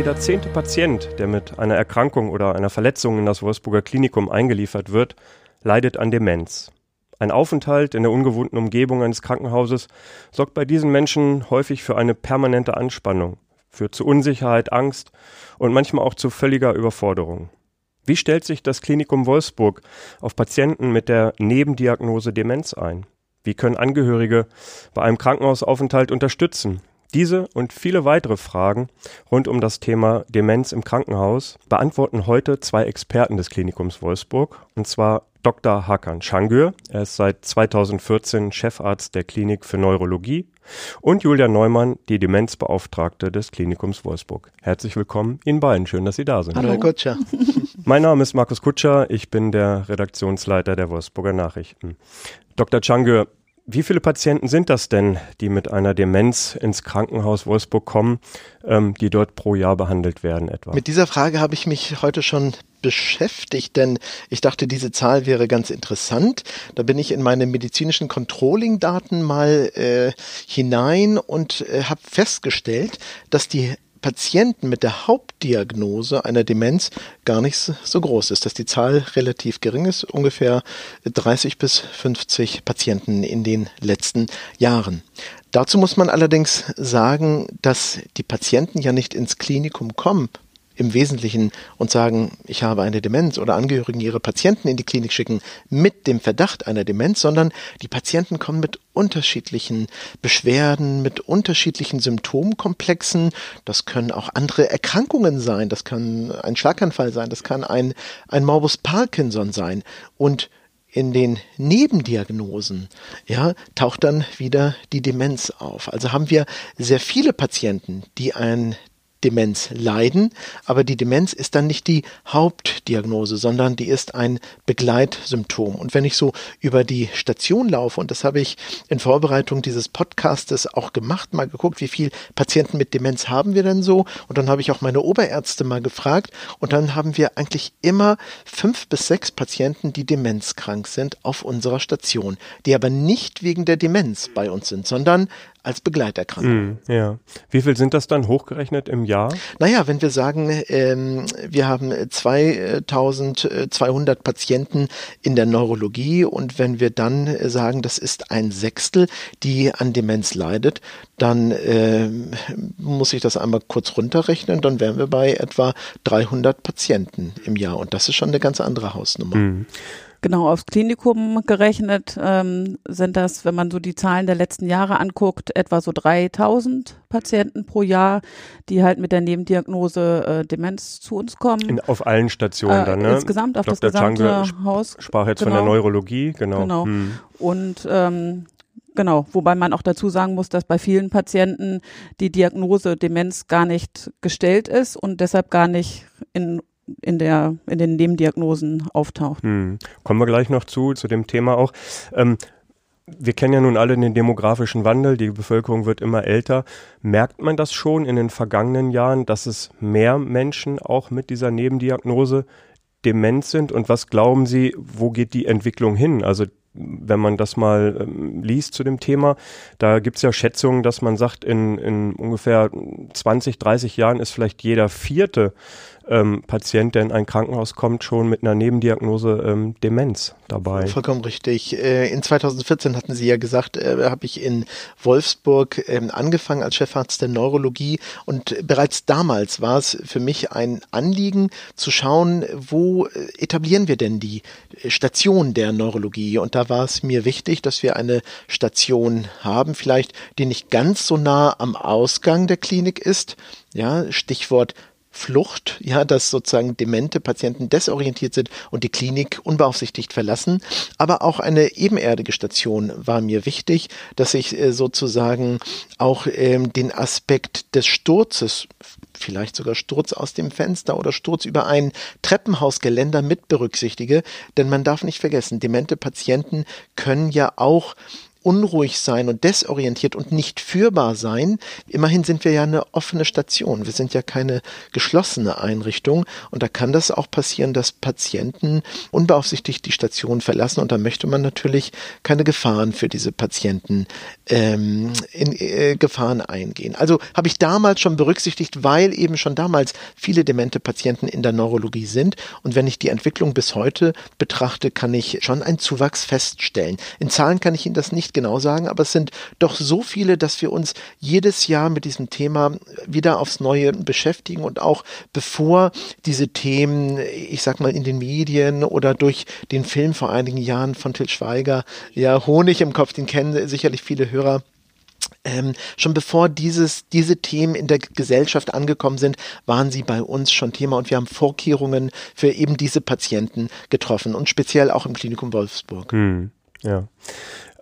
jeder zehnte Patient, der mit einer Erkrankung oder einer Verletzung in das Wolfsburger Klinikum eingeliefert wird, leidet an Demenz. Ein Aufenthalt in der ungewohnten Umgebung eines Krankenhauses sorgt bei diesen Menschen häufig für eine permanente Anspannung, führt zu Unsicherheit, Angst und manchmal auch zu völliger Überforderung. Wie stellt sich das Klinikum Wolfsburg auf Patienten mit der Nebendiagnose Demenz ein? Wie können Angehörige bei einem Krankenhausaufenthalt unterstützen? Diese und viele weitere Fragen rund um das Thema Demenz im Krankenhaus beantworten heute zwei Experten des Klinikums Wolfsburg, und zwar Dr. Hakan Şangür, er ist seit 2014 Chefarzt der Klinik für Neurologie, und Julia Neumann, die Demenzbeauftragte des Klinikums Wolfsburg. Herzlich willkommen Ihnen beiden, schön, dass Sie da sind. Hallo, Herr Kutscher. Mein Name ist Markus Kutscher, ich bin der Redaktionsleiter der Wolfsburger Nachrichten. Dr. Çangör, wie viele Patienten sind das denn, die mit einer Demenz ins Krankenhaus Wolfsburg kommen, ähm, die dort pro Jahr behandelt werden etwa? Mit dieser Frage habe ich mich heute schon beschäftigt, denn ich dachte, diese Zahl wäre ganz interessant. Da bin ich in meine medizinischen Controlling-Daten mal äh, hinein und äh, habe festgestellt, dass die Patienten mit der Hauptdiagnose einer Demenz gar nicht so groß ist, dass die Zahl relativ gering ist, ungefähr 30 bis 50 Patienten in den letzten Jahren. Dazu muss man allerdings sagen, dass die Patienten ja nicht ins Klinikum kommen, im Wesentlichen und sagen, ich habe eine Demenz oder Angehörigen ihre Patienten in die Klinik schicken mit dem Verdacht einer Demenz, sondern die Patienten kommen mit unterschiedlichen Beschwerden, mit unterschiedlichen Symptomkomplexen. Das können auch andere Erkrankungen sein. Das kann ein Schlaganfall sein. Das kann ein, ein Morbus Parkinson sein. Und in den Nebendiagnosen, ja, taucht dann wieder die Demenz auf. Also haben wir sehr viele Patienten, die ein Demenz leiden, aber die Demenz ist dann nicht die Hauptdiagnose, sondern die ist ein Begleitsymptom. Und wenn ich so über die Station laufe, und das habe ich in Vorbereitung dieses Podcastes auch gemacht, mal geguckt, wie viele Patienten mit Demenz haben wir denn so? Und dann habe ich auch meine Oberärzte mal gefragt und dann haben wir eigentlich immer fünf bis sechs Patienten, die demenzkrank sind auf unserer Station, die aber nicht wegen der Demenz bei uns sind, sondern als Begleiterkrankung. Mm, ja. Wie viel sind das dann hochgerechnet im Jahr? Naja, wenn wir sagen, ähm, wir haben 2200 Patienten in der Neurologie und wenn wir dann sagen, das ist ein Sechstel, die an Demenz leidet, dann äh, muss ich das einmal kurz runterrechnen, dann wären wir bei etwa 300 Patienten im Jahr und das ist schon eine ganz andere Hausnummer. Mm. Genau, aufs Klinikum gerechnet ähm, sind das, wenn man so die Zahlen der letzten Jahre anguckt, etwa so 3000 Patienten pro Jahr, die halt mit der Nebendiagnose äh, Demenz zu uns kommen. In, auf allen Stationen äh, dann, ne? Insgesamt auf Dr. das gesamte Change Haus. Sprach jetzt genau. von der genau. Neurologie, genau. Genau. Hm. Und ähm, Genau, wobei man auch dazu sagen muss, dass bei vielen Patienten die Diagnose Demenz gar nicht gestellt ist und deshalb gar nicht in in, der, in den Nebendiagnosen auftaucht. Hm. Kommen wir gleich noch zu, zu dem Thema auch. Ähm, wir kennen ja nun alle den demografischen Wandel, die Bevölkerung wird immer älter. Merkt man das schon in den vergangenen Jahren, dass es mehr Menschen auch mit dieser Nebendiagnose dement sind? Und was glauben Sie, wo geht die Entwicklung hin? Also wenn man das mal ähm, liest zu dem Thema, da gibt es ja Schätzungen, dass man sagt, in, in ungefähr 20, 30 Jahren ist vielleicht jeder vierte ähm, Patient, der in ein Krankenhaus kommt, schon mit einer Nebendiagnose ähm, Demenz dabei. Vollkommen richtig. Äh, in 2014 hatten Sie ja gesagt, äh, habe ich in Wolfsburg äh, angefangen als Chefarzt der Neurologie und bereits damals war es für mich ein Anliegen zu schauen, wo äh, etablieren wir denn die Station der Neurologie und da war es mir wichtig, dass wir eine Station haben, vielleicht die nicht ganz so nah am Ausgang der Klinik ist, ja, Stichwort Flucht, ja, dass sozusagen demente Patienten desorientiert sind und die Klinik unbeaufsichtigt verlassen. Aber auch eine ebenerdige Station war mir wichtig, dass ich äh, sozusagen auch ähm, den Aspekt des Sturzes, vielleicht sogar Sturz aus dem Fenster oder Sturz über ein Treppenhausgeländer mit berücksichtige. Denn man darf nicht vergessen, demente Patienten können ja auch unruhig sein und desorientiert und nicht führbar sein. Immerhin sind wir ja eine offene Station. Wir sind ja keine geschlossene Einrichtung. Und da kann das auch passieren, dass Patienten unbeaufsichtigt die Station verlassen. Und da möchte man natürlich keine Gefahren für diese Patienten ähm, in äh, Gefahren eingehen. Also habe ich damals schon berücksichtigt, weil eben schon damals viele demente Patienten in der Neurologie sind. Und wenn ich die Entwicklung bis heute betrachte, kann ich schon einen Zuwachs feststellen. In Zahlen kann ich Ihnen das nicht nicht genau sagen, aber es sind doch so viele, dass wir uns jedes Jahr mit diesem Thema wieder aufs Neue beschäftigen und auch bevor diese Themen, ich sag mal, in den Medien oder durch den Film vor einigen Jahren von Till Schweiger, ja, Honig im Kopf, den kennen sicherlich viele Hörer, ähm, schon bevor dieses, diese Themen in der Gesellschaft angekommen sind, waren sie bei uns schon Thema und wir haben Vorkehrungen für eben diese Patienten getroffen und speziell auch im Klinikum Wolfsburg. Hm, ja.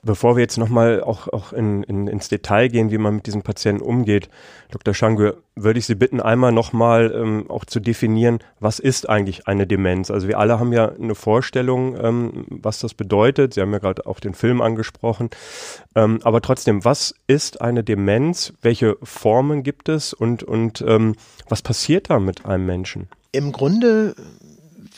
Bevor wir jetzt nochmal auch, auch in, in, ins Detail gehen, wie man mit diesen Patienten umgeht, Dr. Schangür, würde ich Sie bitten, einmal nochmal ähm, auch zu definieren, was ist eigentlich eine Demenz? Also wir alle haben ja eine Vorstellung, ähm, was das bedeutet. Sie haben ja gerade auch den Film angesprochen. Ähm, aber trotzdem, was ist eine Demenz? Welche Formen gibt es und, und ähm, was passiert da mit einem Menschen? Im Grunde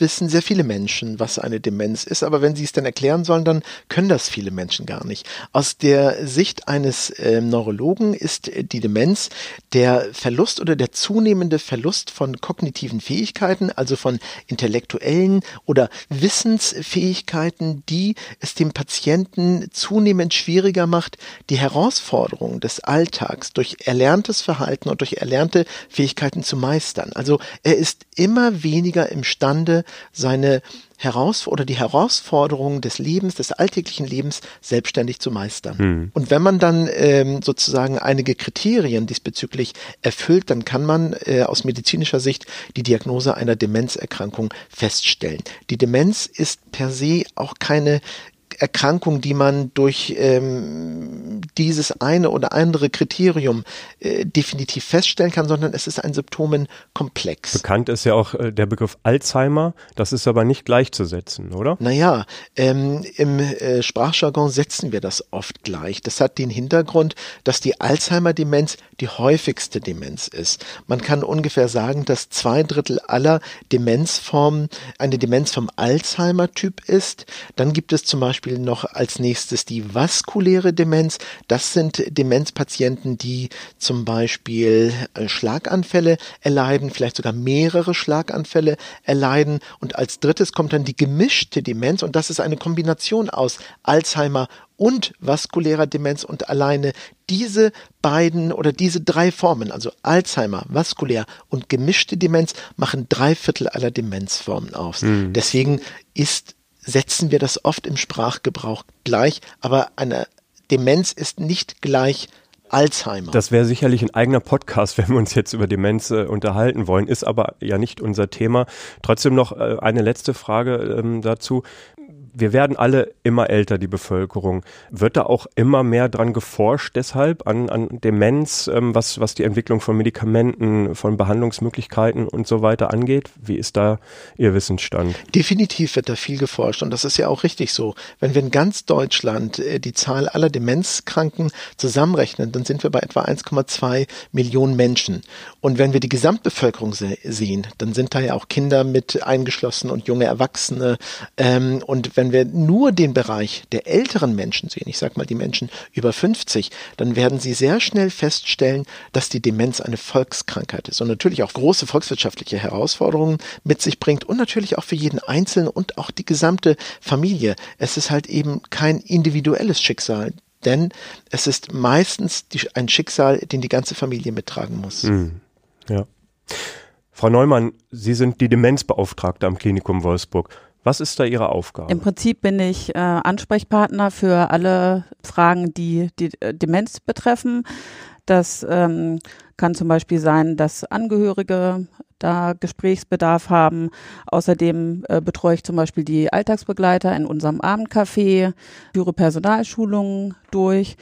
wissen sehr viele Menschen, was eine Demenz ist, aber wenn sie es dann erklären sollen, dann können das viele Menschen gar nicht. Aus der Sicht eines äh, Neurologen ist die Demenz der Verlust oder der zunehmende Verlust von kognitiven Fähigkeiten, also von intellektuellen oder Wissensfähigkeiten, die es dem Patienten zunehmend schwieriger macht, die Herausforderungen des Alltags durch erlerntes Verhalten und durch erlernte Fähigkeiten zu meistern. Also er ist immer weniger imstande, seine Heraus oder die Herausforderungen des Lebens, des alltäglichen Lebens selbstständig zu meistern. Hm. Und wenn man dann ähm, sozusagen einige Kriterien diesbezüglich erfüllt, dann kann man äh, aus medizinischer Sicht die Diagnose einer Demenzerkrankung feststellen. Die Demenz ist per se auch keine Erkrankung, die man durch ähm, dieses eine oder andere Kriterium äh, definitiv feststellen kann, sondern es ist ein Symptomenkomplex. Bekannt ist ja auch äh, der Begriff Alzheimer, das ist aber nicht gleichzusetzen, oder? Naja, ähm, im äh, Sprachjargon setzen wir das oft gleich. Das hat den Hintergrund, dass die Alzheimer-Demenz die häufigste Demenz ist. Man kann ungefähr sagen, dass zwei Drittel aller Demenzformen eine Demenz vom Alzheimer-Typ ist. Dann gibt es zum Beispiel Beispiel noch als nächstes die vaskuläre Demenz. Das sind Demenzpatienten, die zum Beispiel äh, Schlaganfälle erleiden, vielleicht sogar mehrere Schlaganfälle erleiden. Und als drittes kommt dann die gemischte Demenz und das ist eine Kombination aus Alzheimer und vaskulärer Demenz und alleine diese beiden oder diese drei Formen, also Alzheimer, vaskulär und gemischte Demenz, machen drei Viertel aller Demenzformen aus. Mhm. Deswegen ist setzen wir das oft im Sprachgebrauch gleich, aber eine Demenz ist nicht gleich Alzheimer. Das wäre sicherlich ein eigener Podcast, wenn wir uns jetzt über Demenz äh, unterhalten wollen, ist aber ja nicht unser Thema. Trotzdem noch äh, eine letzte Frage ähm, dazu wir werden alle immer älter, die Bevölkerung. Wird da auch immer mehr dran geforscht deshalb an, an Demenz, ähm, was, was die Entwicklung von Medikamenten, von Behandlungsmöglichkeiten und so weiter angeht? Wie ist da Ihr Wissensstand? Definitiv wird da viel geforscht und das ist ja auch richtig so. Wenn wir in ganz Deutschland äh, die Zahl aller Demenzkranken zusammenrechnen, dann sind wir bei etwa 1,2 Millionen Menschen. Und wenn wir die Gesamtbevölkerung se sehen, dann sind da ja auch Kinder mit eingeschlossen und junge Erwachsene. Ähm, und wenn wir nur den Bereich der älteren Menschen sehen, ich sage mal die Menschen über 50, dann werden Sie sehr schnell feststellen, dass die Demenz eine Volkskrankheit ist und natürlich auch große volkswirtschaftliche Herausforderungen mit sich bringt und natürlich auch für jeden Einzelnen und auch die gesamte Familie. Es ist halt eben kein individuelles Schicksal, denn es ist meistens die, ein Schicksal, den die ganze Familie mittragen muss. Mhm. Ja. Frau Neumann, Sie sind die Demenzbeauftragte am Klinikum Wolfsburg. Was ist da Ihre Aufgabe? Im Prinzip bin ich äh, Ansprechpartner für alle Fragen, die die äh, Demenz betreffen. Das ähm, kann zum Beispiel sein, dass Angehörige da Gesprächsbedarf haben. Außerdem äh, betreue ich zum Beispiel die Alltagsbegleiter in unserem Abendcafé, führe Personalschulungen durch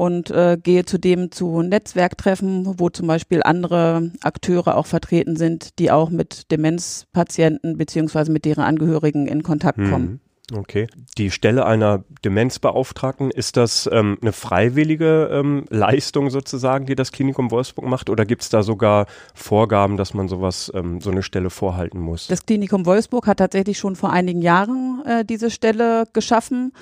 und äh, gehe zudem zu Netzwerktreffen, wo zum Beispiel andere Akteure auch vertreten sind, die auch mit Demenzpatienten beziehungsweise mit deren Angehörigen in Kontakt kommen. Okay. Die Stelle einer Demenzbeauftragten, ist das ähm, eine freiwillige ähm, Leistung sozusagen, die das Klinikum Wolfsburg macht? Oder gibt es da sogar Vorgaben, dass man sowas, ähm, so eine Stelle vorhalten muss? Das Klinikum Wolfsburg hat tatsächlich schon vor einigen Jahren äh, diese Stelle geschaffen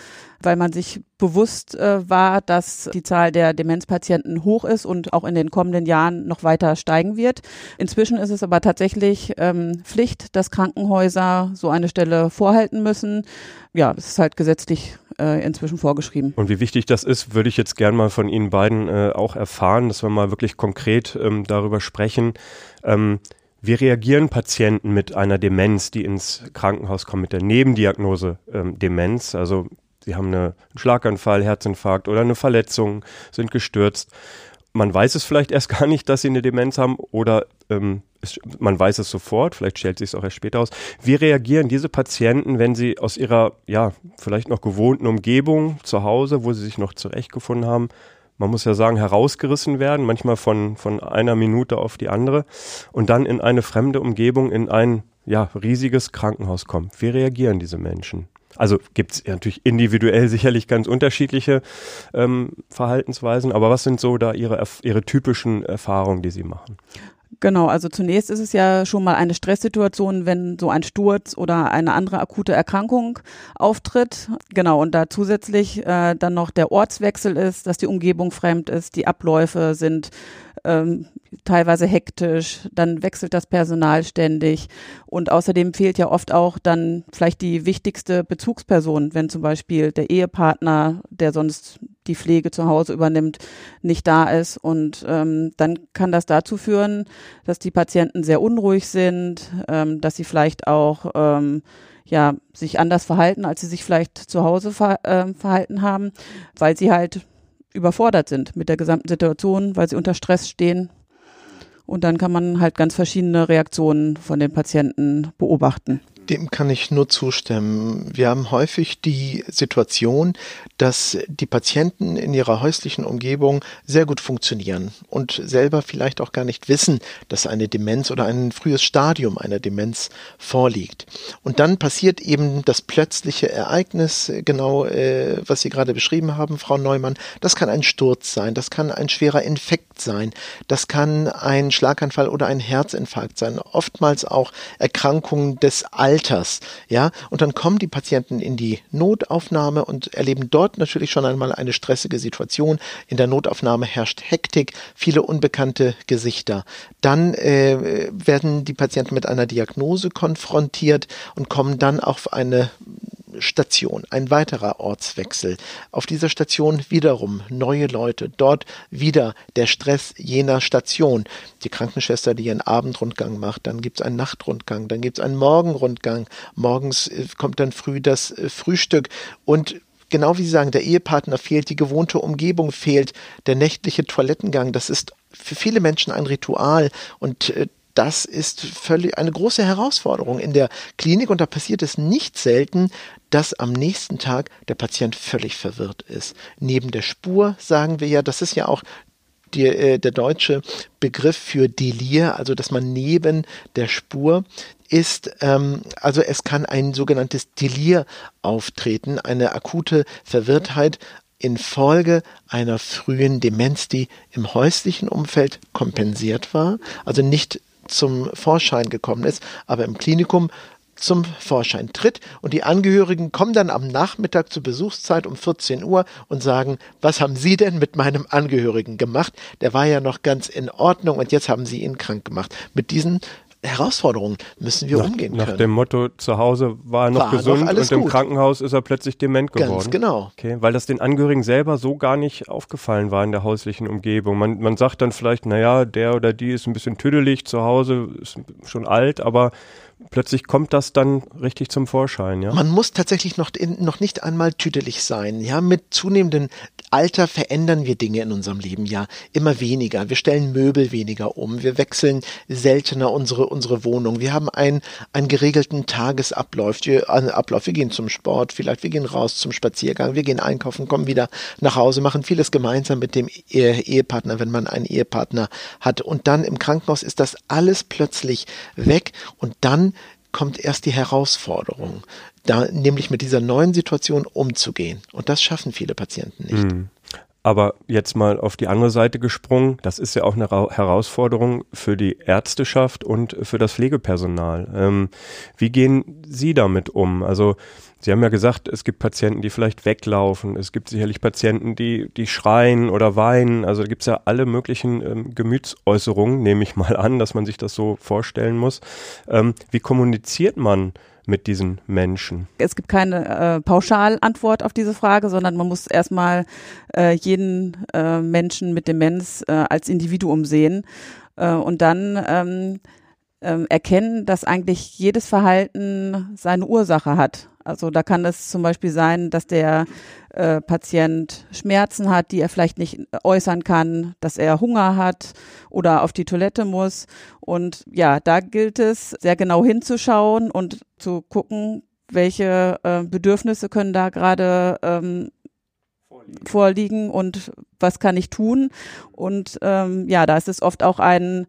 weil man sich bewusst äh, war, dass die Zahl der Demenzpatienten hoch ist und auch in den kommenden Jahren noch weiter steigen wird. Inzwischen ist es aber tatsächlich ähm, Pflicht, dass Krankenhäuser so eine Stelle vorhalten müssen. Ja, es ist halt gesetzlich äh, inzwischen vorgeschrieben. Und wie wichtig das ist, würde ich jetzt gern mal von Ihnen beiden äh, auch erfahren, dass wir mal wirklich konkret ähm, darüber sprechen. Ähm, wie reagieren Patienten mit einer Demenz, die ins Krankenhaus kommen, mit der Nebendiagnose ähm, Demenz? Also sie haben eine, einen Schlaganfall, Herzinfarkt oder eine Verletzung, sind gestürzt. Man weiß es vielleicht erst gar nicht, dass sie eine Demenz haben oder ähm, es, man weiß es sofort, vielleicht stellt sich es auch erst später aus. Wie reagieren diese Patienten, wenn sie aus ihrer, ja, vielleicht noch gewohnten Umgebung zu Hause, wo sie sich noch zurechtgefunden haben, man muss ja sagen, herausgerissen werden, manchmal von, von einer Minute auf die andere und dann in eine fremde Umgebung, in ein ja, riesiges Krankenhaus kommen. Wie reagieren diese Menschen? Also gibt es natürlich individuell sicherlich ganz unterschiedliche ähm, Verhaltensweisen, aber was sind so da Ihre, Ihre typischen Erfahrungen, die Sie machen? Genau, also zunächst ist es ja schon mal eine Stresssituation, wenn so ein Sturz oder eine andere akute Erkrankung auftritt. Genau, und da zusätzlich äh, dann noch der Ortswechsel ist, dass die Umgebung fremd ist, die Abläufe sind ähm, teilweise hektisch, dann wechselt das Personal ständig und außerdem fehlt ja oft auch dann vielleicht die wichtigste Bezugsperson, wenn zum Beispiel der Ehepartner, der sonst die Pflege zu Hause übernimmt, nicht da ist und ähm, dann kann das dazu führen, dass die Patienten sehr unruhig sind, ähm, dass sie vielleicht auch ähm, ja sich anders verhalten, als sie sich vielleicht zu Hause ver äh, verhalten haben, weil sie halt überfordert sind mit der gesamten Situation, weil sie unter Stress stehen. Und dann kann man halt ganz verschiedene Reaktionen von den Patienten beobachten. Dem kann ich nur zustimmen. Wir haben häufig die Situation, dass die Patienten in ihrer häuslichen Umgebung sehr gut funktionieren und selber vielleicht auch gar nicht wissen, dass eine Demenz oder ein frühes Stadium einer Demenz vorliegt. Und dann passiert eben das plötzliche Ereignis, genau äh, was Sie gerade beschrieben haben, Frau Neumann. Das kann ein Sturz sein, das kann ein schwerer Infekt sein, das kann ein Schlaganfall oder ein Herzinfarkt sein, oftmals auch Erkrankungen des Alters ja, und dann kommen die Patienten in die Notaufnahme und erleben dort natürlich schon einmal eine stressige Situation. In der Notaufnahme herrscht Hektik, viele unbekannte Gesichter. Dann äh, werden die Patienten mit einer Diagnose konfrontiert und kommen dann auf eine Station, ein weiterer Ortswechsel. Auf dieser Station wiederum neue Leute, dort wieder der Stress jener Station. Die Krankenschwester, die ihren Abendrundgang macht, dann gibt es einen Nachtrundgang, dann gibt es einen Morgenrundgang. Morgens äh, kommt dann früh das äh, Frühstück und genau wie Sie sagen, der Ehepartner fehlt, die gewohnte Umgebung fehlt, der nächtliche Toilettengang, das ist für viele Menschen ein Ritual und äh, das ist völlig eine große Herausforderung in der Klinik und da passiert es nicht selten, dass am nächsten Tag der Patient völlig verwirrt ist. Neben der Spur sagen wir ja, das ist ja auch die, äh, der deutsche Begriff für Delir, also dass man neben der Spur ist, ähm, also es kann ein sogenanntes Delir auftreten, eine akute Verwirrtheit infolge einer frühen Demenz, die im häuslichen Umfeld kompensiert war, also nicht zum Vorschein gekommen ist, aber im Klinikum zum Vorschein tritt und die Angehörigen kommen dann am Nachmittag zur Besuchszeit um 14 Uhr und sagen, was haben Sie denn mit meinem Angehörigen gemacht? Der war ja noch ganz in Ordnung und jetzt haben Sie ihn krank gemacht. Mit diesen Herausforderungen müssen wir nach, umgehen nach können. Nach dem Motto, zu Hause war er noch war gesund noch und im gut. Krankenhaus ist er plötzlich dement geworden. Ganz genau. Okay, weil das den Angehörigen selber so gar nicht aufgefallen war in der häuslichen Umgebung. Man, man sagt dann vielleicht, naja, der oder die ist ein bisschen tüdelig zu Hause, ist schon alt, aber plötzlich kommt das dann richtig zum Vorschein, ja? Man muss tatsächlich noch, in, noch nicht einmal tüdelig sein, ja. Mit zunehmendem Alter verändern wir Dinge in unserem Leben ja immer weniger. Wir stellen Möbel weniger um, wir wechseln seltener unsere, unsere Wohnung. Wir haben einen, einen geregelten Tagesablauf. Wir, Ablauf. wir gehen zum Sport, vielleicht wir gehen raus zum Spaziergang, wir gehen einkaufen, kommen wieder nach Hause, machen vieles gemeinsam mit dem Ehepartner, wenn man einen Ehepartner hat. Und dann im Krankenhaus ist das alles plötzlich weg und dann kommt erst die Herausforderung, da nämlich mit dieser neuen Situation umzugehen. Und das schaffen viele Patienten nicht. Mhm. Aber jetzt mal auf die andere Seite gesprungen, das ist ja auch eine Ra Herausforderung für die Ärzteschaft und für das Pflegepersonal. Ähm, wie gehen Sie damit um? Also Sie haben ja gesagt, es gibt Patienten, die vielleicht weglaufen. Es gibt sicherlich Patienten, die, die schreien oder weinen. Also da gibt es ja alle möglichen ähm, Gemütsäußerungen, nehme ich mal an, dass man sich das so vorstellen muss. Ähm, wie kommuniziert man mit diesen Menschen? Es gibt keine äh, Pauschalantwort auf diese Frage, sondern man muss erstmal äh, jeden äh, Menschen mit Demenz äh, als Individuum sehen äh, und dann ähm, äh, erkennen, dass eigentlich jedes Verhalten seine Ursache hat. Also da kann es zum Beispiel sein, dass der äh, Patient Schmerzen hat, die er vielleicht nicht äußern kann, dass er Hunger hat oder auf die Toilette muss. Und ja, da gilt es, sehr genau hinzuschauen und zu gucken, welche äh, Bedürfnisse können da gerade ähm, vorliegen. und was kann ich tun. Und ähm, ja, da ist es oft auch ein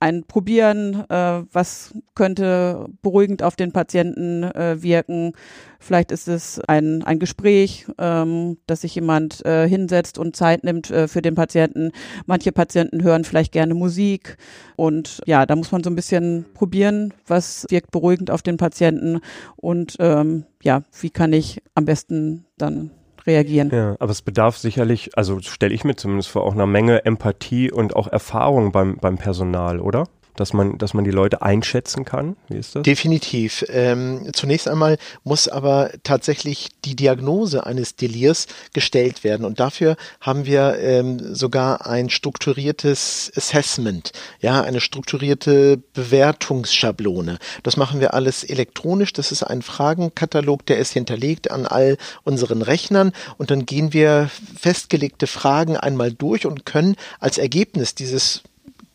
ein Probieren, äh, was könnte beruhigend auf den Patienten äh, wirken. Vielleicht ist es ein, ein Gespräch, ähm, dass sich jemand äh, hinsetzt und Zeit nimmt äh, für den Patienten. Manche Patienten hören vielleicht gerne Musik und ja, da muss man so ein bisschen probieren, was wirkt beruhigend auf den Patienten und ähm, ja, wie kann ich am besten dann reagieren. Ja, aber es bedarf sicherlich, also stelle ich mir zumindest vor, auch einer Menge Empathie und auch Erfahrung beim, beim Personal, oder? Dass man, dass man die Leute einschätzen kann? Wie ist das? Definitiv. Ähm, zunächst einmal muss aber tatsächlich die Diagnose eines Delirs gestellt werden. Und dafür haben wir ähm, sogar ein strukturiertes Assessment, ja, eine strukturierte Bewertungsschablone. Das machen wir alles elektronisch. Das ist ein Fragenkatalog, der ist hinterlegt an all unseren Rechnern. Und dann gehen wir festgelegte Fragen einmal durch und können als Ergebnis dieses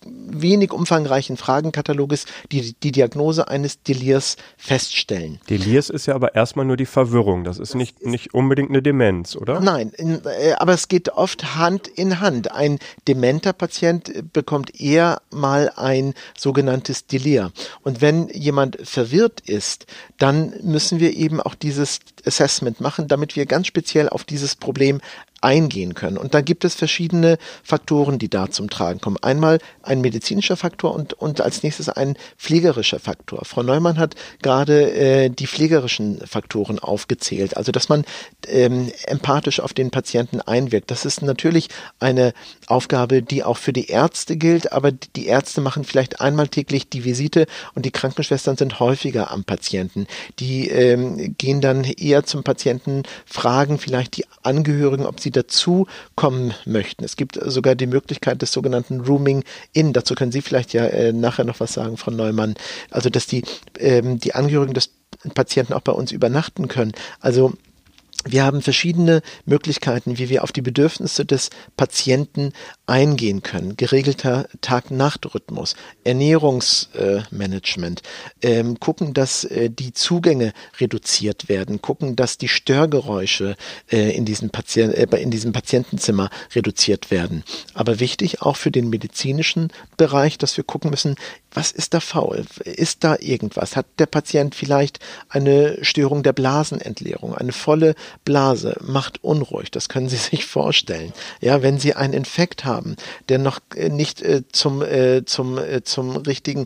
wenig umfangreichen Fragenkataloges die, die Diagnose eines Delirs feststellen. Delirs ist ja aber erstmal nur die Verwirrung. Das ist nicht, nicht unbedingt eine Demenz, oder? Nein, in, äh, aber es geht oft Hand in Hand. Ein dementer Patient bekommt eher mal ein sogenanntes Delir. Und wenn jemand verwirrt ist, dann müssen wir eben auch dieses Assessment machen, damit wir ganz speziell auf dieses Problem eingehen können. Und da gibt es verschiedene Faktoren, die da zum Tragen kommen. Einmal ein medizinischer Faktor und, und als nächstes ein pflegerischer Faktor. Frau Neumann hat gerade äh, die pflegerischen Faktoren aufgezählt. Also, dass man ähm, empathisch auf den Patienten einwirkt. Das ist natürlich eine Aufgabe, die auch für die Ärzte gilt, aber die Ärzte machen vielleicht einmal täglich die Visite und die Krankenschwestern sind häufiger am Patienten. Die ähm, gehen dann eher zum Patienten, fragen vielleicht die Angehörigen, ob sie sie dazu kommen möchten. Es gibt sogar die Möglichkeit des sogenannten Rooming In. Dazu können Sie vielleicht ja äh, nachher noch was sagen, Frau Neumann. Also, dass die, ähm, die Angehörigen des Patienten auch bei uns übernachten können. Also wir haben verschiedene Möglichkeiten, wie wir auf die Bedürfnisse des Patienten eingehen können. Geregelter Tag-Nacht-Rhythmus, Ernährungsmanagement, äh, ähm, gucken, dass äh, die Zugänge reduziert werden, gucken, dass die Störgeräusche äh, in, diesem Patient, äh, in diesem Patientenzimmer reduziert werden. Aber wichtig auch für den medizinischen Bereich, dass wir gucken müssen, was ist da faul? Ist da irgendwas? Hat der Patient vielleicht eine Störung der Blasenentleerung? Eine volle Blase macht unruhig. Das können Sie sich vorstellen. Ja, wenn Sie einen Infekt haben, der noch äh, nicht äh, zum, äh, zum, äh, zum richtigen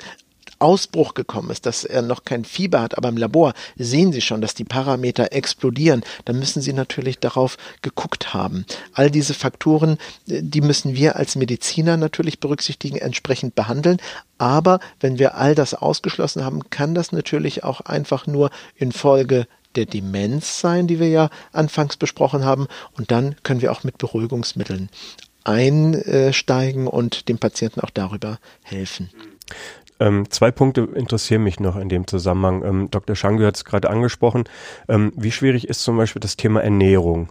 Ausbruch gekommen ist, dass er noch kein Fieber hat, aber im Labor sehen Sie schon, dass die Parameter explodieren, dann müssen Sie natürlich darauf geguckt haben. All diese Faktoren, äh, die müssen wir als Mediziner natürlich berücksichtigen, entsprechend behandeln. Aber wenn wir all das ausgeschlossen haben, kann das natürlich auch einfach nur infolge der Demenz sein, die wir ja anfangs besprochen haben. Und dann können wir auch mit Beruhigungsmitteln einsteigen und dem Patienten auch darüber helfen. Ähm, zwei Punkte interessieren mich noch in dem Zusammenhang. Ähm, Dr. Schange hat es gerade angesprochen. Ähm, wie schwierig ist zum Beispiel das Thema Ernährung?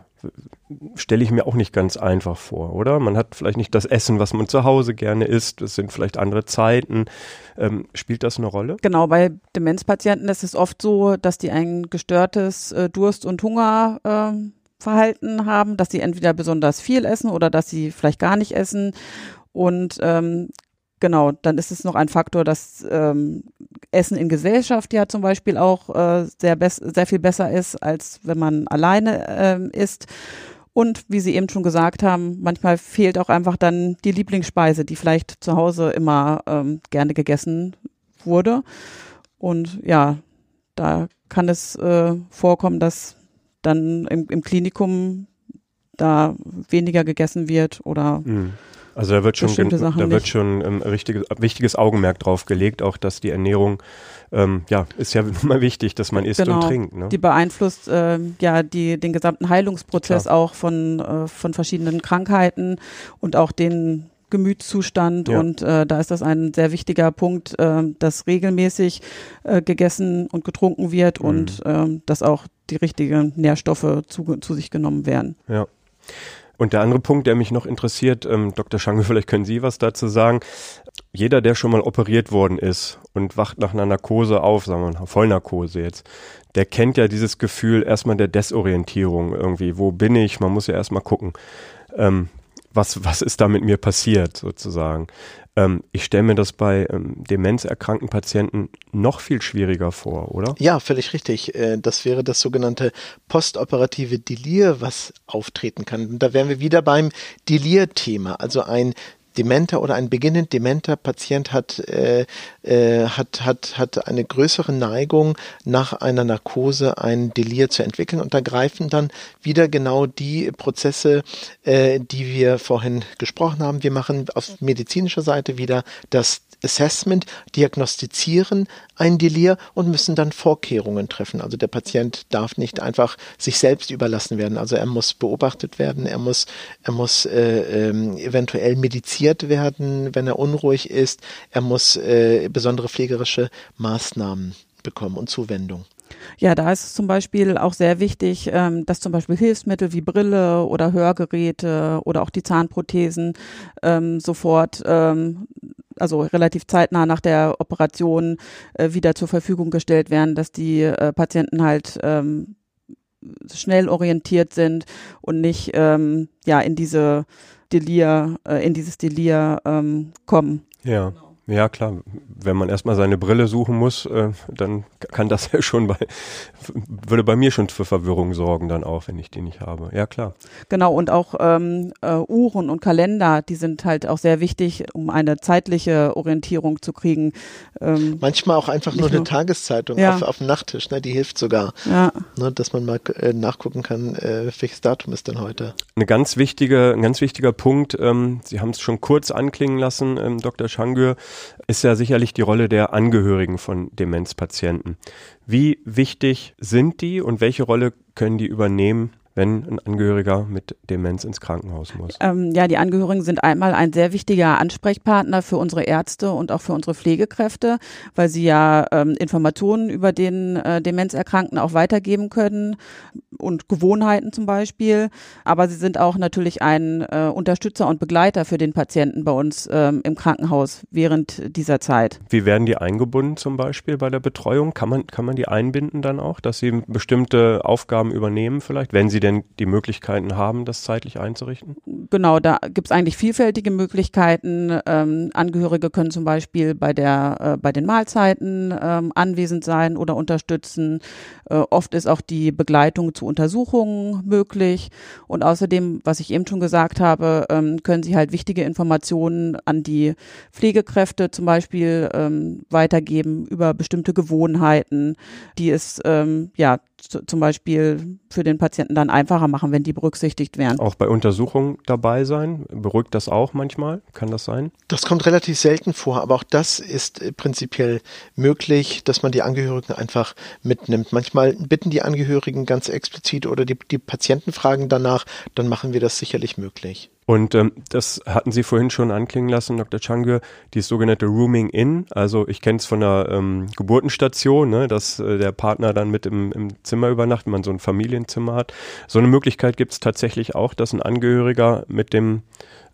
Stelle ich mir auch nicht ganz einfach vor, oder? Man hat vielleicht nicht das Essen, was man zu Hause gerne isst. Es sind vielleicht andere Zeiten. Ähm, spielt das eine Rolle? Genau, bei Demenzpatienten ist es oft so, dass die ein gestörtes äh, Durst- und Hungerverhalten äh, haben, dass sie entweder besonders viel essen oder dass sie vielleicht gar nicht essen. Und ähm, genau, dann ist es noch ein Faktor, dass ähm, Essen in Gesellschaft ja zum Beispiel auch äh, sehr, sehr viel besser ist, als wenn man alleine ähm, isst. Und wie Sie eben schon gesagt haben, manchmal fehlt auch einfach dann die Lieblingsspeise, die vielleicht zu Hause immer ähm, gerne gegessen wurde. Und ja, da kann es äh, vorkommen, dass dann im, im Klinikum da weniger gegessen wird oder mhm. Also da wird schon, da wird schon ähm, richtiges, wichtiges Augenmerk drauf gelegt, auch dass die Ernährung, ähm, ja, ist ja immer wichtig, dass man isst genau. und trinkt. Ne? Die beeinflusst äh, ja die, den gesamten Heilungsprozess Klar. auch von, äh, von verschiedenen Krankheiten und auch den Gemütszustand ja. und äh, da ist das ein sehr wichtiger Punkt, äh, dass regelmäßig äh, gegessen und getrunken wird mhm. und äh, dass auch die richtigen Nährstoffe zu, zu sich genommen werden. Ja. Und der andere Punkt, der mich noch interessiert, ähm, Dr. Schange, vielleicht können Sie was dazu sagen. Jeder, der schon mal operiert worden ist und wacht nach einer Narkose auf, sagen wir mal, Vollnarkose jetzt, der kennt ja dieses Gefühl erstmal der Desorientierung irgendwie. Wo bin ich? Man muss ja erstmal gucken. Ähm, was, was ist da mit mir passiert, sozusagen. Ähm, ich stelle mir das bei ähm, demenzerkrankten Patienten noch viel schwieriger vor, oder? Ja, völlig richtig. Äh, das wäre das sogenannte postoperative Delir, was auftreten kann. Da wären wir wieder beim Delir-Thema, also ein dementer oder ein beginnend dementer Patient hat, äh, äh, hat, hat, hat eine größere Neigung, nach einer Narkose ein Delir zu entwickeln. Und da greifen dann wieder genau die Prozesse, äh, die wir vorhin gesprochen haben. Wir machen auf medizinischer Seite wieder das Assessment, diagnostizieren ein Delir und müssen dann Vorkehrungen treffen. Also der Patient darf nicht einfach sich selbst überlassen werden. Also er muss beobachtet werden, er muss, er muss äh, äh, eventuell mediziert werden, wenn er unruhig ist, er muss äh, besondere pflegerische Maßnahmen bekommen und Zuwendung. Ja, da ist es zum Beispiel auch sehr wichtig, ähm, dass zum Beispiel Hilfsmittel wie Brille oder Hörgeräte oder auch die Zahnprothesen ähm, sofort ähm, also relativ zeitnah nach der Operation äh, wieder zur Verfügung gestellt werden, dass die äh, Patienten halt schnell orientiert sind und nicht ja in diese Delir, äh, in dieses Delir ähm, kommen. Ja. Genau. Ja, klar. Wenn man erstmal seine Brille suchen muss, äh, dann kann das ja schon bei, würde bei mir schon für Verwirrung sorgen dann auch, wenn ich die nicht habe. Ja, klar. Genau, und auch ähm, äh, Uhren und Kalender, die sind halt auch sehr wichtig, um eine zeitliche Orientierung zu kriegen. Ähm, Manchmal auch einfach nur eine nur, Tageszeitung ja. auf, auf dem Nachttisch, ne, die hilft sogar. Ja. Ne, dass man mal äh, nachgucken kann, äh, welches Datum ist denn heute. Eine ganz wichtige, ein ganz wichtiger Punkt, ähm, Sie haben es schon kurz anklingen lassen, ähm, Dr. Schangür, ist ja sicherlich die Rolle der Angehörigen von Demenzpatienten. Wie wichtig sind die und welche Rolle können die übernehmen wenn ein Angehöriger mit Demenz ins Krankenhaus muss? Ähm, ja, die Angehörigen sind einmal ein sehr wichtiger Ansprechpartner für unsere Ärzte und auch für unsere Pflegekräfte, weil sie ja ähm, Informationen über den äh, Demenzerkrankten auch weitergeben können und Gewohnheiten zum Beispiel. Aber sie sind auch natürlich ein äh, Unterstützer und Begleiter für den Patienten bei uns ähm, im Krankenhaus während dieser Zeit. Wie werden die eingebunden zum Beispiel bei der Betreuung? Kann man, kann man die einbinden dann auch, dass sie bestimmte Aufgaben übernehmen vielleicht, wenn sie denn die Möglichkeiten haben, das zeitlich einzurichten? Genau, da gibt es eigentlich vielfältige Möglichkeiten. Ähm, Angehörige können zum Beispiel bei der äh, bei den Mahlzeiten ähm, anwesend sein oder unterstützen. Äh, oft ist auch die Begleitung zu Untersuchungen möglich. Und außerdem, was ich eben schon gesagt habe, ähm, können sie halt wichtige Informationen an die Pflegekräfte zum Beispiel ähm, weitergeben über bestimmte Gewohnheiten, die es ähm, ja zum Beispiel für den Patienten dann einfacher machen, wenn die berücksichtigt werden. Auch bei Untersuchungen dabei sein? Beruhigt das auch manchmal? Kann das sein? Das kommt relativ selten vor, aber auch das ist äh, prinzipiell möglich, dass man die Angehörigen einfach mitnimmt. Manchmal bitten die Angehörigen ganz explizit oder die, die Patienten fragen danach, dann machen wir das sicherlich möglich. Und ähm, das hatten Sie vorhin schon anklingen lassen, Dr. Changür, die sogenannte Rooming In. Also ich kenne es von der ähm, Geburtenstation, ne, dass äh, der Partner dann mit im, im Zimmer übernachtet, man so ein Familienzimmer hat. So eine Möglichkeit gibt es tatsächlich auch, dass ein Angehöriger mit dem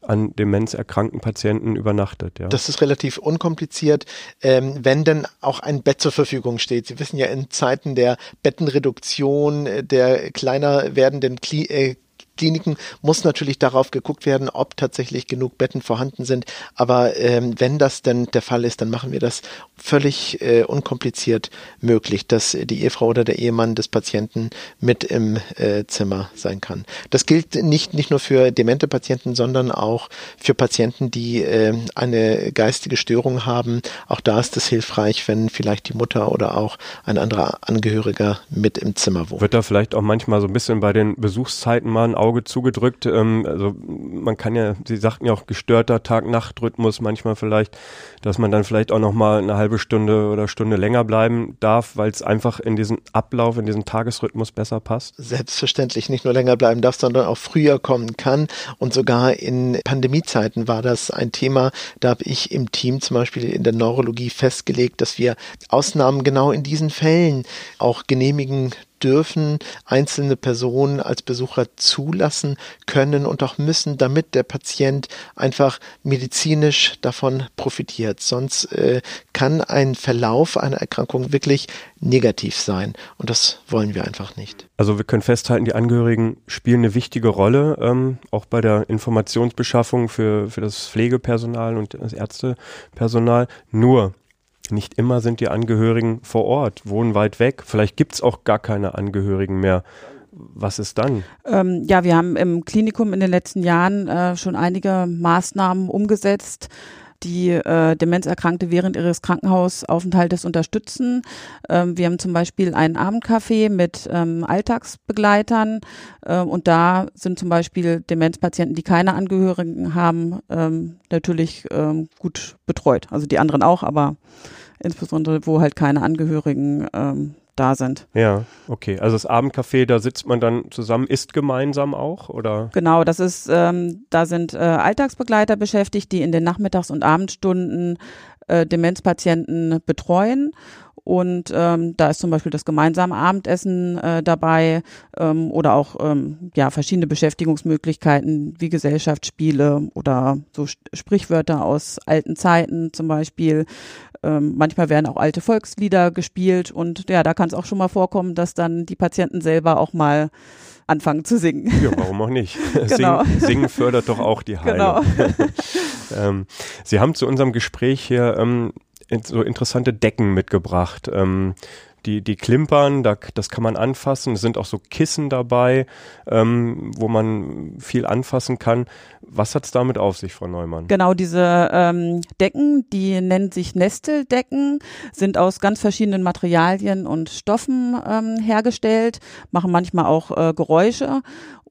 an Demenz erkrankten Patienten übernachtet. Ja. Das ist relativ unkompliziert, ähm, wenn denn auch ein Bett zur Verfügung steht. Sie wissen ja, in Zeiten der Bettenreduktion, äh, der kleiner werdenden Kli äh, Kliniken muss natürlich darauf geguckt werden, ob tatsächlich genug Betten vorhanden sind. Aber ähm, wenn das denn der Fall ist, dann machen wir das völlig äh, unkompliziert möglich, dass die Ehefrau oder der Ehemann des Patienten mit im äh, Zimmer sein kann. Das gilt nicht, nicht nur für demente Patienten, sondern auch für Patienten, die äh, eine geistige Störung haben. Auch da ist es hilfreich, wenn vielleicht die Mutter oder auch ein anderer Angehöriger mit im Zimmer wohnt. Wird da vielleicht auch manchmal so ein bisschen bei den Besuchszeiten mal ein Auge zugedrückt? Ähm, also man kann ja, Sie sagten ja auch gestörter Tag-Nacht-Rhythmus manchmal vielleicht, dass man dann vielleicht auch noch mal eine halbe Stunde oder Stunde länger bleiben darf, weil es einfach in diesen Ablauf, in diesen Tagesrhythmus besser passt? Selbstverständlich nicht nur länger bleiben darf, sondern auch früher kommen kann. Und sogar in Pandemiezeiten war das ein Thema. Da habe ich im Team zum Beispiel in der Neurologie festgelegt, dass wir Ausnahmen genau in diesen Fällen auch genehmigen dürfen einzelne Personen als Besucher zulassen können und auch müssen, damit der Patient einfach medizinisch davon profitiert. Sonst äh, kann ein Verlauf einer Erkrankung wirklich negativ sein und das wollen wir einfach nicht. Also wir können festhalten, die Angehörigen spielen eine wichtige Rolle, ähm, auch bei der Informationsbeschaffung für, für das Pflegepersonal und das Ärztepersonal. Nur nicht immer sind die Angehörigen vor Ort, wohnen weit weg. Vielleicht gibt es auch gar keine Angehörigen mehr. Was ist dann? Ähm, ja, wir haben im Klinikum in den letzten Jahren äh, schon einige Maßnahmen umgesetzt, die äh, Demenzerkrankte während ihres Krankenhausaufenthaltes unterstützen. Ähm, wir haben zum Beispiel einen Abendcafé mit ähm, Alltagsbegleitern äh, und da sind zum Beispiel Demenzpatienten, die keine Angehörigen haben, ähm, natürlich ähm, gut betreut. Also die anderen auch, aber insbesondere wo halt keine Angehörigen ähm, da sind. Ja, okay. Also das Abendcafé, da sitzt man dann zusammen, isst gemeinsam auch, oder? Genau, das ist, ähm, da sind äh, Alltagsbegleiter beschäftigt, die in den Nachmittags- und Abendstunden äh, Demenzpatienten betreuen. Und ähm, da ist zum Beispiel das gemeinsame Abendessen äh, dabei ähm, oder auch ähm, ja verschiedene Beschäftigungsmöglichkeiten wie Gesellschaftsspiele oder so Sprichwörter aus alten Zeiten zum Beispiel. Ähm, manchmal werden auch alte Volkslieder gespielt und ja, da kann es auch schon mal vorkommen, dass dann die Patienten selber auch mal anfangen zu singen. Ja, warum auch nicht? genau. Singen, Singen, fördert doch auch die Heilung. Genau. ähm, Sie haben zu unserem Gespräch hier ähm, so interessante Decken mitgebracht. Ähm, die, die klimpern, da, das kann man anfassen. Es sind auch so Kissen dabei, ähm, wo man viel anfassen kann. Was hat es damit auf sich, Frau Neumann? Genau, diese ähm, Decken, die nennen sich Nesteldecken, sind aus ganz verschiedenen Materialien und Stoffen ähm, hergestellt, machen manchmal auch äh, Geräusche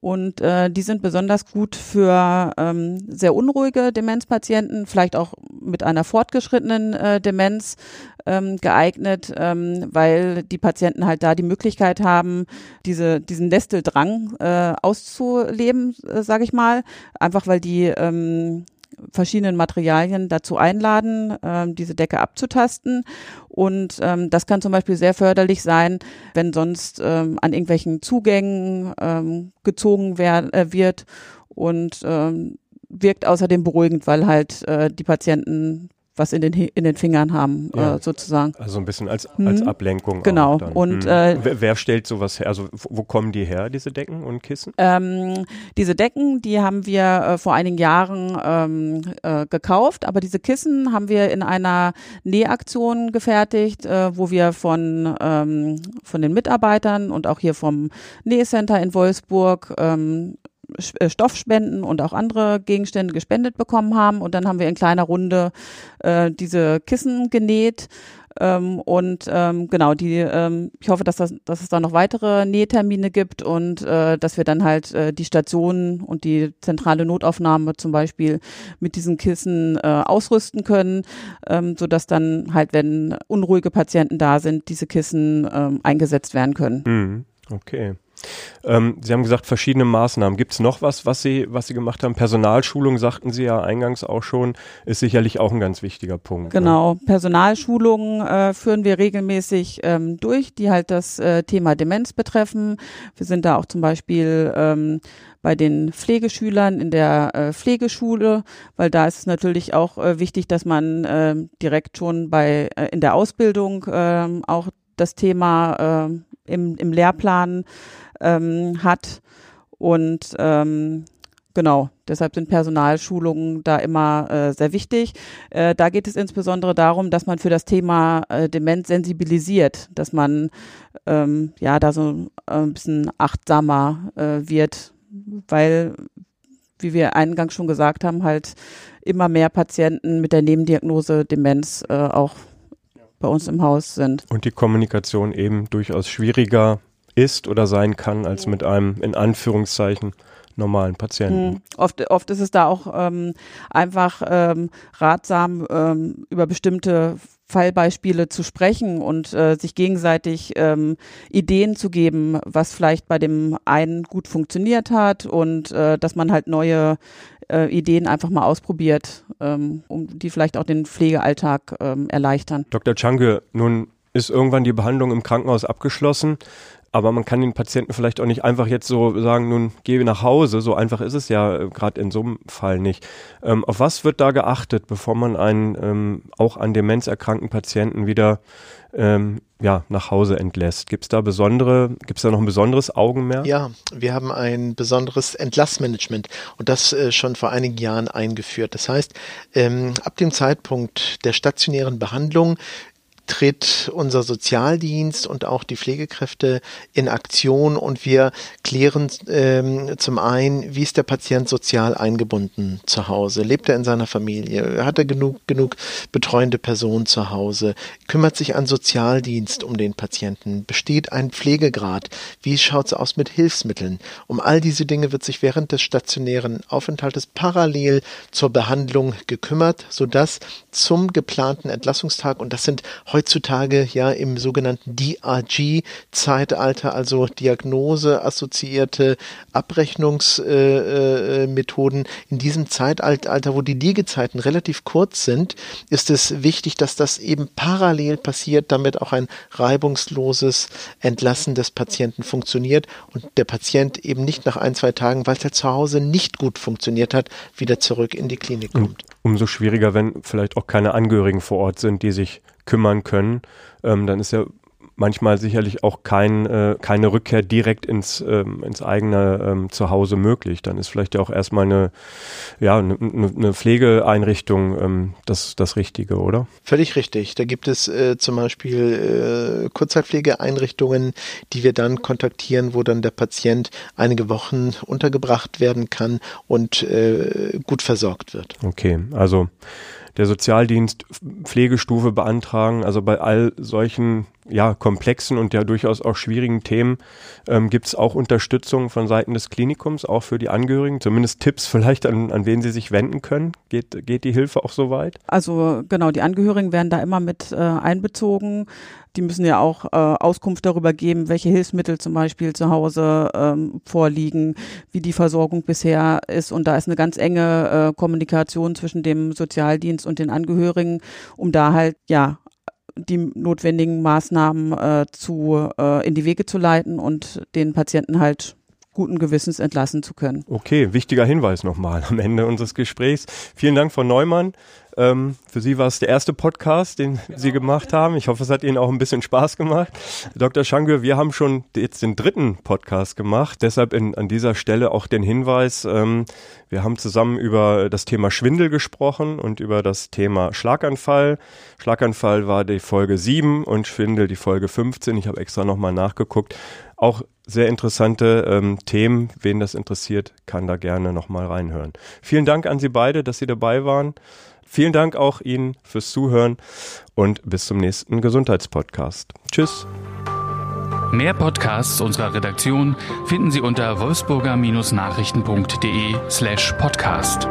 und äh, die sind besonders gut für ähm, sehr unruhige Demenzpatienten, vielleicht auch mit einer fortgeschrittenen äh, Demenz ähm, geeignet, ähm, weil die Patienten halt da die Möglichkeit haben, diese, diesen Nesteldrang äh, auszuleben, äh, sage ich mal. Einfach weil die ähm, verschiedenen Materialien dazu einladen, ähm, diese Decke abzutasten. Und ähm, das kann zum Beispiel sehr förderlich sein, wenn sonst ähm, an irgendwelchen Zugängen ähm, gezogen wer äh, wird und ähm, wirkt außerdem beruhigend, weil halt äh, die Patienten was in den, in den Fingern haben, ja. äh, sozusagen. Also ein bisschen als, als hm. Ablenkung. Genau. Und hm. äh, wer, wer, stellt sowas her? Also wo kommen die her, diese Decken und Kissen? Ähm, diese Decken, die haben wir äh, vor einigen Jahren ähm, äh, gekauft, aber diese Kissen haben wir in einer Nähaktion gefertigt, äh, wo wir von, ähm, von den Mitarbeitern und auch hier vom Nähcenter in Wolfsburg ähm, äh, Stoffspenden und auch andere Gegenstände gespendet bekommen haben. Und dann haben wir in kleiner Runde äh, diese Kissen genäht. Ähm, und ähm, genau, die, ähm, ich hoffe, dass, das, dass es da noch weitere Nähtermine gibt und äh, dass wir dann halt äh, die Stationen und die zentrale Notaufnahme zum Beispiel mit diesen Kissen äh, ausrüsten können, ähm, sodass dann halt, wenn unruhige Patienten da sind, diese Kissen ähm, eingesetzt werden können. Mhm. Okay. Ähm, Sie haben gesagt, verschiedene Maßnahmen. Gibt es noch was, was Sie, was Sie gemacht haben? Personalschulung, sagten Sie ja eingangs auch schon, ist sicherlich auch ein ganz wichtiger Punkt. Ne? Genau, ne? Personalschulungen äh, führen wir regelmäßig ähm, durch, die halt das äh, Thema Demenz betreffen. Wir sind da auch zum Beispiel ähm, bei den Pflegeschülern in der äh, Pflegeschule, weil da ist es natürlich auch äh, wichtig, dass man äh, direkt schon bei äh, in der Ausbildung äh, auch das Thema äh, im, im Lehrplan ähm, hat. Und ähm, Genau, deshalb sind Personalschulungen da immer äh, sehr wichtig. Äh, da geht es insbesondere darum, dass man für das Thema äh, Demenz sensibilisiert, dass man ähm, ja da so ein bisschen achtsamer äh, wird, weil, wie wir eingangs schon gesagt haben, halt immer mehr Patienten mit der Nebendiagnose Demenz äh, auch bei uns im Haus sind. Und die Kommunikation eben durchaus schwieriger ist oder sein kann als mit einem in Anführungszeichen normalen Patienten. Mhm. Oft, oft ist es da auch ähm, einfach ähm, ratsam, ähm, über bestimmte Fallbeispiele zu sprechen und äh, sich gegenseitig ähm, Ideen zu geben, was vielleicht bei dem einen gut funktioniert hat und äh, dass man halt neue äh, Ideen einfach mal ausprobiert, ähm, um die vielleicht auch den Pflegealltag ähm, erleichtern. Dr. Change, nun ist irgendwann die Behandlung im Krankenhaus abgeschlossen. Aber man kann den Patienten vielleicht auch nicht einfach jetzt so sagen, nun geh nach Hause. So einfach ist es ja äh, gerade in so einem Fall nicht. Ähm, auf was wird da geachtet, bevor man einen ähm, auch an Demenz erkrankten Patienten wieder ähm, ja, nach Hause entlässt. Gibt es da besondere, gibt es da noch ein besonderes Augenmerk? Ja, wir haben ein besonderes Entlassmanagement und das äh, schon vor einigen Jahren eingeführt. Das heißt, ähm, ab dem Zeitpunkt der stationären Behandlung tritt unser Sozialdienst und auch die Pflegekräfte in Aktion und wir klären ähm, zum einen, wie ist der Patient sozial eingebunden zu Hause? Lebt er in seiner Familie? Hat er genug, genug betreuende Personen zu Hause? Kümmert sich ein Sozialdienst um den Patienten? Besteht ein Pflegegrad? Wie schaut es aus mit Hilfsmitteln? Um all diese Dinge wird sich während des stationären Aufenthaltes parallel zur Behandlung gekümmert, sodass zum geplanten Entlassungstag, und das sind heutzutage ja im sogenannten DRG-Zeitalter, also Diagnose-assoziierte Abrechnungsmethoden. Äh, in diesem Zeitalter, wo die Liegezeiten relativ kurz sind, ist es wichtig, dass das eben parallel passiert, damit auch ein reibungsloses Entlassen des Patienten funktioniert und der Patient eben nicht nach ein, zwei Tagen, weil er zu Hause nicht gut funktioniert hat, wieder zurück in die Klinik kommt. Umso schwieriger, wenn vielleicht auch keine Angehörigen vor Ort sind, die sich kümmern können, ähm, dann ist ja manchmal sicherlich auch kein, äh, keine Rückkehr direkt ins, ähm, ins eigene ähm, Zuhause möglich. Dann ist vielleicht ja auch erstmal eine, ja, eine, eine Pflegeeinrichtung ähm, das, das Richtige, oder? Völlig richtig. Da gibt es äh, zum Beispiel äh, Kurzzeitpflegeeinrichtungen, die wir dann kontaktieren, wo dann der Patient einige Wochen untergebracht werden kann und äh, gut versorgt wird. Okay, also der Sozialdienst Pflegestufe beantragen. Also bei all solchen ja, komplexen und ja durchaus auch schwierigen Themen ähm, gibt es auch Unterstützung von Seiten des Klinikums, auch für die Angehörigen, zumindest Tipps vielleicht, an, an wen sie sich wenden können. Geht, geht die Hilfe auch so weit? Also genau, die Angehörigen werden da immer mit äh, einbezogen. Die müssen ja auch äh, Auskunft darüber geben, welche Hilfsmittel zum Beispiel zu Hause ähm, vorliegen, wie die Versorgung bisher ist. Und da ist eine ganz enge äh, Kommunikation zwischen dem Sozialdienst und den Angehörigen, um da halt ja die notwendigen Maßnahmen äh, zu, äh, in die Wege zu leiten und den Patienten halt guten Gewissens entlassen zu können. Okay, wichtiger Hinweis nochmal am Ende unseres Gesprächs. Vielen Dank, Frau Neumann. Ähm, für Sie war es der erste Podcast, den genau. Sie gemacht haben. Ich hoffe, es hat Ihnen auch ein bisschen Spaß gemacht. Dr. Schanke, wir haben schon jetzt den dritten Podcast gemacht. Deshalb in, an dieser Stelle auch den Hinweis, ähm, wir haben zusammen über das Thema Schwindel gesprochen und über das Thema Schlaganfall. Schlaganfall war die Folge 7 und Schwindel die Folge 15. Ich habe extra nochmal nachgeguckt. Auch sehr interessante ähm, Themen. Wen das interessiert, kann da gerne nochmal reinhören. Vielen Dank an Sie beide, dass Sie dabei waren. Vielen Dank auch Ihnen fürs Zuhören und bis zum nächsten Gesundheitspodcast. Tschüss. Mehr Podcasts unserer Redaktion finden Sie unter wolfsburger-nachrichten.de slash podcast.